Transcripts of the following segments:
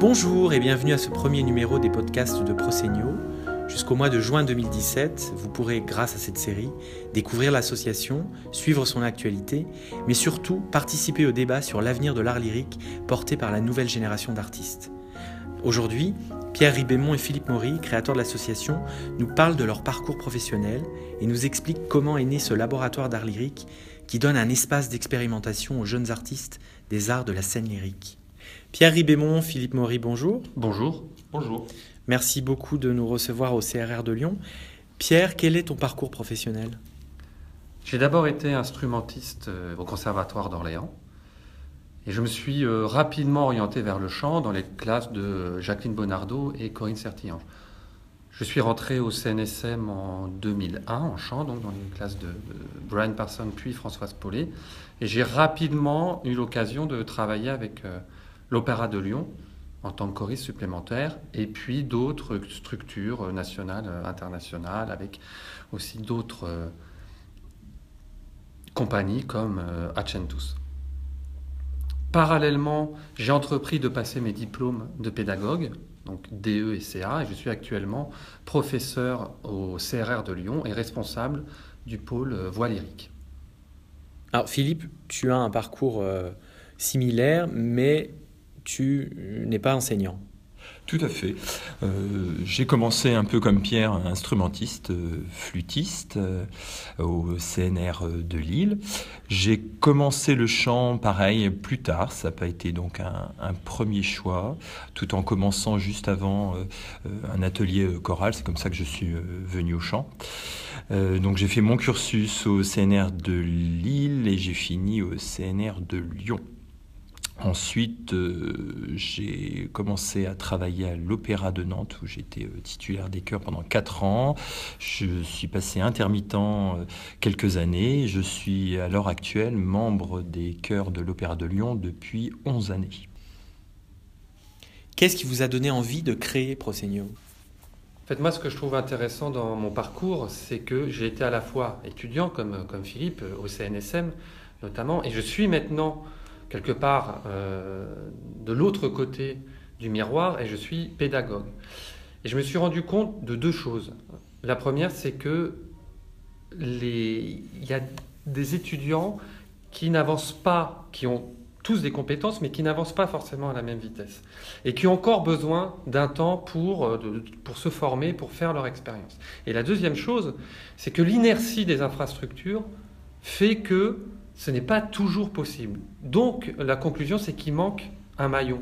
Bonjour et bienvenue à ce premier numéro des podcasts de Prosegno. Jusqu'au mois de juin 2017, vous pourrez, grâce à cette série, découvrir l'association, suivre son actualité, mais surtout participer au débat sur l'avenir de l'art lyrique porté par la nouvelle génération d'artistes. Aujourd'hui, Pierre Ribémont et Philippe Maury, créateurs de l'association, nous parlent de leur parcours professionnel et nous expliquent comment est né ce laboratoire d'art lyrique qui donne un espace d'expérimentation aux jeunes artistes des arts de la scène lyrique. Pierre Ribémont, Philippe Maury, bonjour. Bonjour. Bonjour. Merci beaucoup de nous recevoir au CRR de Lyon. Pierre, quel est ton parcours professionnel? J'ai d'abord été instrumentiste euh, au Conservatoire d'Orléans et je me suis euh, rapidement orienté vers le chant dans les classes de Jacqueline Bonardo et Corinne Sertillange. Je suis rentré au CNSM en 2001 en chant, donc dans les classes de Brian Parson puis Françoise Paulet. Et j'ai rapidement eu l'occasion de travailler avec euh, l'Opéra de Lyon en tant que choriste supplémentaire, et puis d'autres structures nationales, euh, internationales, avec aussi d'autres euh, compagnies comme euh, Accentus. Parallèlement, j'ai entrepris de passer mes diplômes de pédagogue, donc DE et CA, et je suis actuellement professeur au CRR de Lyon et responsable du pôle voix lyrique. Alors Philippe, tu as un parcours similaire, mais tu n'es pas enseignant. Tout à fait. Euh, j'ai commencé un peu comme Pierre, instrumentiste, euh, flûtiste euh, au CNR de Lille. J'ai commencé le chant pareil plus tard, ça n'a pas été donc un, un, premier choix, tout en commençant juste avant un atelier choral, c'est comme ça que je suis venu au chant. donc j'ai fait mon cursus au CNR de Lille et j'ai fini au CNR de Lyon. Ensuite, euh, j'ai commencé à travailler à l'Opéra de Nantes où j'étais euh, titulaire des chœurs pendant 4 ans. Je suis passé intermittent euh, quelques années. Je suis à l'heure actuelle membre des chœurs de l'Opéra de Lyon depuis 11 années. Qu'est-ce qui vous a donné envie de créer Prosegno en fait, moi, ce que je trouve intéressant dans mon parcours, c'est que j'ai été à la fois étudiant, comme, comme Philippe, au CNSM notamment, et je suis maintenant quelque part euh, de l'autre côté du miroir et je suis pédagogue. Et je me suis rendu compte de deux choses. La première, c'est que les... il y a des étudiants qui n'avancent pas, qui ont tous des compétences, mais qui n'avancent pas forcément à la même vitesse. Et qui ont encore besoin d'un temps pour, euh, pour se former, pour faire leur expérience. Et la deuxième chose, c'est que l'inertie des infrastructures fait que ce n'est pas toujours possible. Donc la conclusion, c'est qu'il manque un maillon.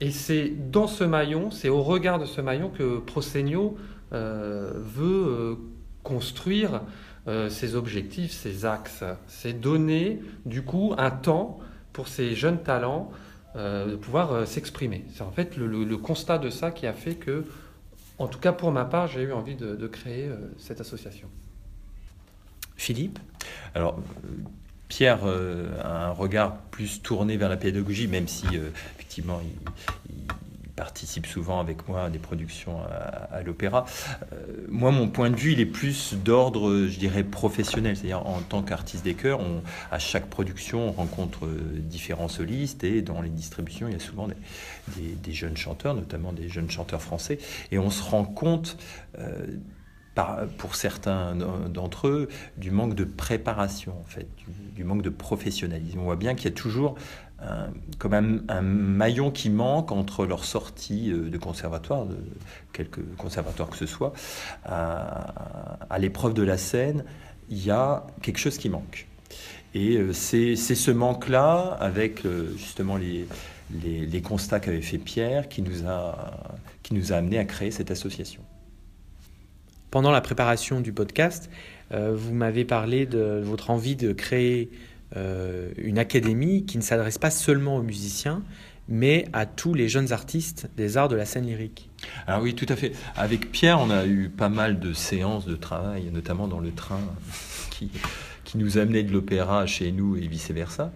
Et c'est dans ce maillon, c'est au regard de ce maillon que Prosegno euh, veut euh, construire euh, ses objectifs, ses axes. C'est donner du coup un temps pour ces jeunes talents de pouvoir s'exprimer. C'est en fait le, constat de ça qui a fait que, en tout cas pour ma part, j'ai eu envie de, de créer cette association. Philippe? Alors, Pierre euh, a un regard plus tourné vers la pédagogie, même si euh, effectivement il, participe souvent avec moi à des productions à, l'opéra. Euh, moi, mon point de vue, il est plus d'ordre, je dirais, professionnel. C'est-à-dire, en tant qu'artiste des chœurs, à chaque production, on rencontre différents solistes et dans les distributions, il y a souvent des, jeunes chanteurs, notamment des jeunes chanteurs français, et on se rend compte pour certains d'entre eux, du manque de préparation, en fait, du, manque de professionnalisme. On voit bien qu'il y a toujours un, comme un, maillon qui manque entre leur sortie euh, de conservatoire, de quelque conservatoire que ce soit, à, l'épreuve de la scène, il y a quelque chose qui manque. Et euh, c'est ce manque-là, avec euh, justement les, constats qu'avait fait Pierre, qui nous a, qui a amené à créer cette association. Pendant la préparation du podcast, euh, vous m'avez parlé de votre envie de créer euh, une académie qui ne s'adresse pas seulement aux musiciens, mais à tous les jeunes artistes des arts de la scène lyrique. Ah oui, tout à fait. Avec Pierre, on a eu pas mal de séances de travail, notamment dans le train qui, qui nous amenait de l'opéra chez nous et vice-versa.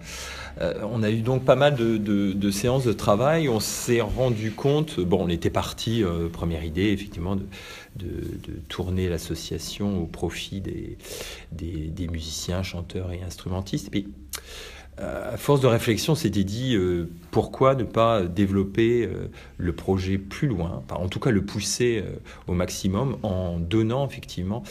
Euh, on a eu donc pas mal de, séances de travail. On s'est rendu compte, bon, on était parti, première idée, effectivement, de, tourner l'association au profit des, des, musiciens, chanteurs et instrumentistes. Puis, à force de réflexion, s'était dit euh, pourquoi ne pas développer euh, le projet plus loin, en tout cas le pousser euh, au maximum en donnant effectivement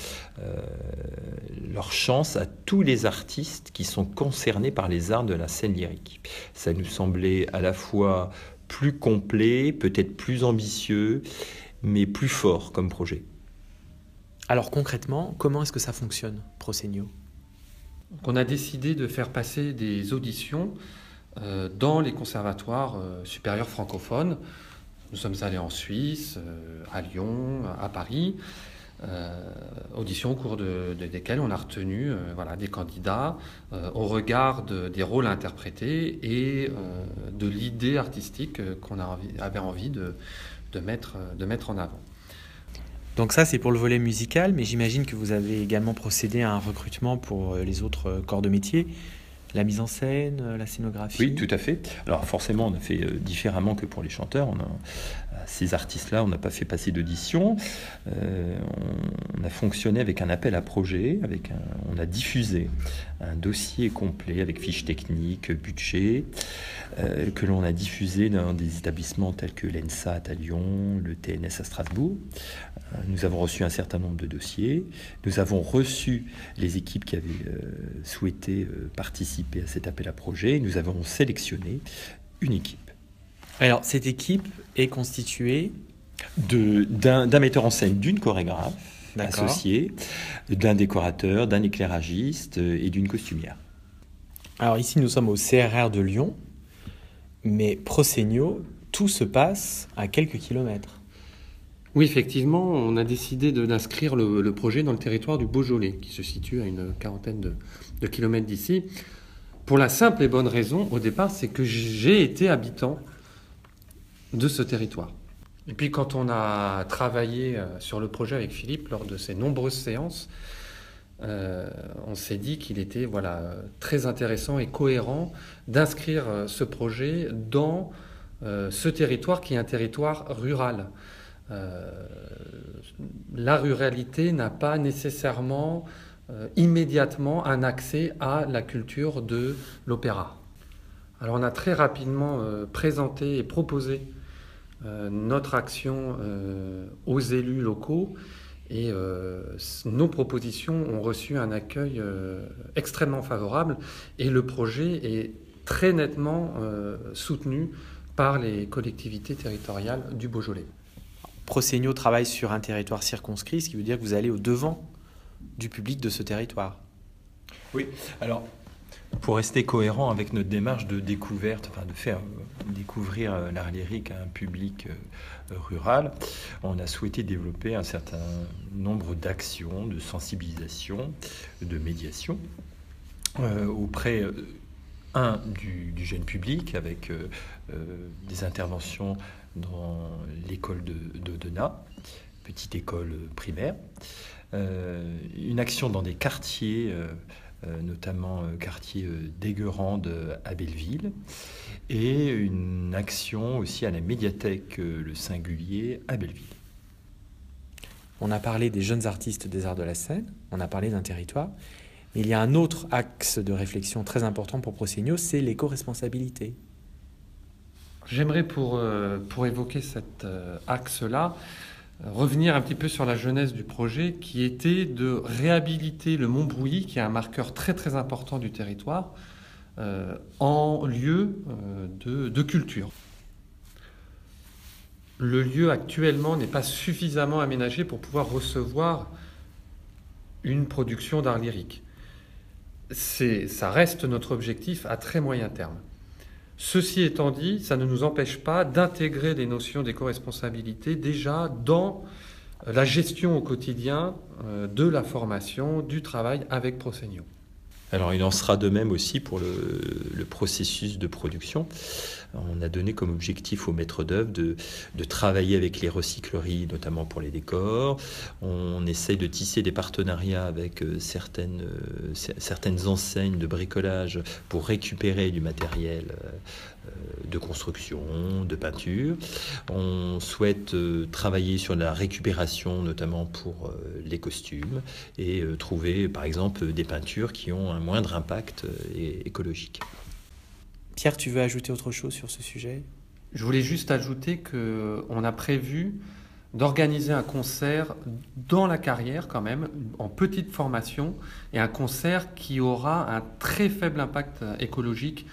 leur chance à tous les artistes qui sont concernés par les arts de la scène lyrique. Ça nous semblait à la fois plus complet, peut-être plus ambitieux, mais plus fort comme projet. Alors concrètement, comment est-ce que ça fonctionne, Prosegno on a décidé de faire passer des auditions euh, dans les conservatoires euh, supérieurs francophones. Nous sommes allés en Suisse, euh, à Lyon, à Paris. auditions au cours desquelles on a retenu voilà, des candidats au regard des rôles interprétés et de l'idée artistique qu'on avait envie de, mettre, de mettre en avant. Donc ça, c'est pour le volet musical, mais j'imagine que vous avez également procédé à un recrutement pour euh, les autres euh, corps de métier. La mise en scène, euh, la scénographie Oui, tout à fait. Alors forcément, on a fait différemment que pour les chanteurs. On a, ces artistes-là, on n'a pas fait passer d'audition. on, a fonctionné avec un appel à projet, avec on a diffusé un dossier complet avec fiches techniques, budget, que l'on a diffusé dans des établissements tels que l'ENSAT à Lyon, le TNS à Strasbourg. Nous avons reçu un certain nombre de dossiers. Nous avons reçu les équipes qui avaient euh, souhaité euh, participer à cet appel à projet. Nous avons sélectionné une équipe. Alors, cette équipe est constituée d'un metteur en scène, d'une chorégraphe associée, d'un décorateur, d'un éclairagiste euh, et d'une costumière. Alors ici, nous sommes au CRR de Lyon, mais Prosegno, tout se passe à quelques kilomètres. Oui, effectivement, on a décidé d'inscrire le, projet dans le territoire du Beaujolais, qui se situe à une quarantaine de, kilomètres d'ici. Pour la simple et bonne raison, au départ, c'est que j'ai été habitant de ce territoire. Et puis quand on a travaillé euh, sur le projet avec Philippe lors de ces nombreuses séances, euh, on s'est dit qu'il était voilà, très intéressant et cohérent d'inscrire euh, ce projet dans ce territoire qui est un territoire rural. La ruralité n'a pas nécessairement immédiatement un accès à la culture de l'opéra. Alors on a très rapidement euh, présenté et proposé notre action aux élus locaux et nos propositions ont reçu un accueil extrêmement favorable et le projet est très nettement soutenu par les collectivités territoriales du Beaujolais. Prosegno travaille sur un territoire circonscrit, ce qui veut dire que vous allez au devant du public de ce territoire. Oui, alors pour rester cohérent avec notre démarche de découverte, enfin de faire euh, découvrir euh, l'art lyrique à un public euh, rural, on a souhaité développer un certain nombre d'actions de sensibilisation, de médiation auprès un du, jeune public avec des interventions dans l'école de, petite école primaire. Euh, une action dans des quartiers, euh, euh, notamment quartier d'Aiguerande à Belleville, et une action aussi à la médiathèque Le Singulier à Belleville. On a parlé des jeunes artistes des arts de la scène, on a parlé d'un territoire, mais il y a un autre axe de réflexion très important pour Prosegno, c'est l'éco-responsabilité. J'aimerais, pour, euh, pour évoquer cet euh, axe-là, euh, revenir un petit peu sur la jeunesse du projet, qui était de réhabiliter le Mont Brouilly, qui est un marqueur très très important du territoire, en lieu de, de culture. Le lieu actuellement n'est pas suffisamment aménagé pour pouvoir recevoir une production d'art lyrique. Ça reste notre objectif à très moyen terme. Ceci étant dit, ça ne nous empêche pas d'intégrer des notions d'éco-responsabilité déjà dans la gestion au quotidien euh, de la formation, du travail avec Prosegno. Alors il en sera de même aussi pour le, processus de production. On a donné comme objectif aux maîtres d'œuvre de, travailler avec les recycleries, notamment pour les décors. On essaye de tisser des partenariats avec euh, certaines, euh, certaines enseignes de bricolage pour récupérer du matériel euh, de construction, de peinture. On souhaite travailler sur la récupération, notamment pour les costumes, et trouver par exemple des peintures qui ont un moindre impact écologique. Pierre, tu veux ajouter autre chose sur ce sujet? Je voulais juste ajouter qu'on a prévu d'organiser un concert dans la carrière quand même, en petite formation, et un concert qui aura un très faible impact écologique.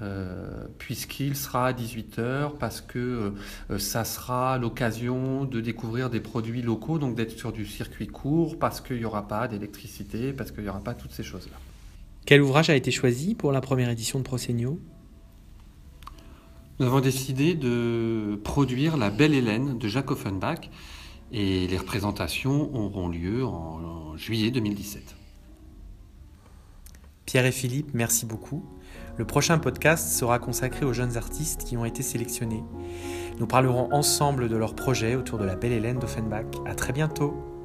Euh, puisqu'il sera à 18h, parce que euh, ça sera l'occasion de découvrir des produits locaux, donc d'être sur du circuit court, parce qu'il n'y aura pas d'électricité, parce qu'il n'y aura pas toutes ces choses-là. Quel ouvrage a été choisi pour la première édition de Prosegno? Nous avons décidé de produire La Belle Hélène de Jacques Offenbach et les représentations auront lieu en, juillet 2017. Pierre et Philippe, merci beaucoup. Le prochain podcast sera consacré aux jeunes artistes qui ont été sélectionnés. Nous parlerons ensemble de leurs projets autour de la Belle Hélène d'Offenbach. À très bientôt.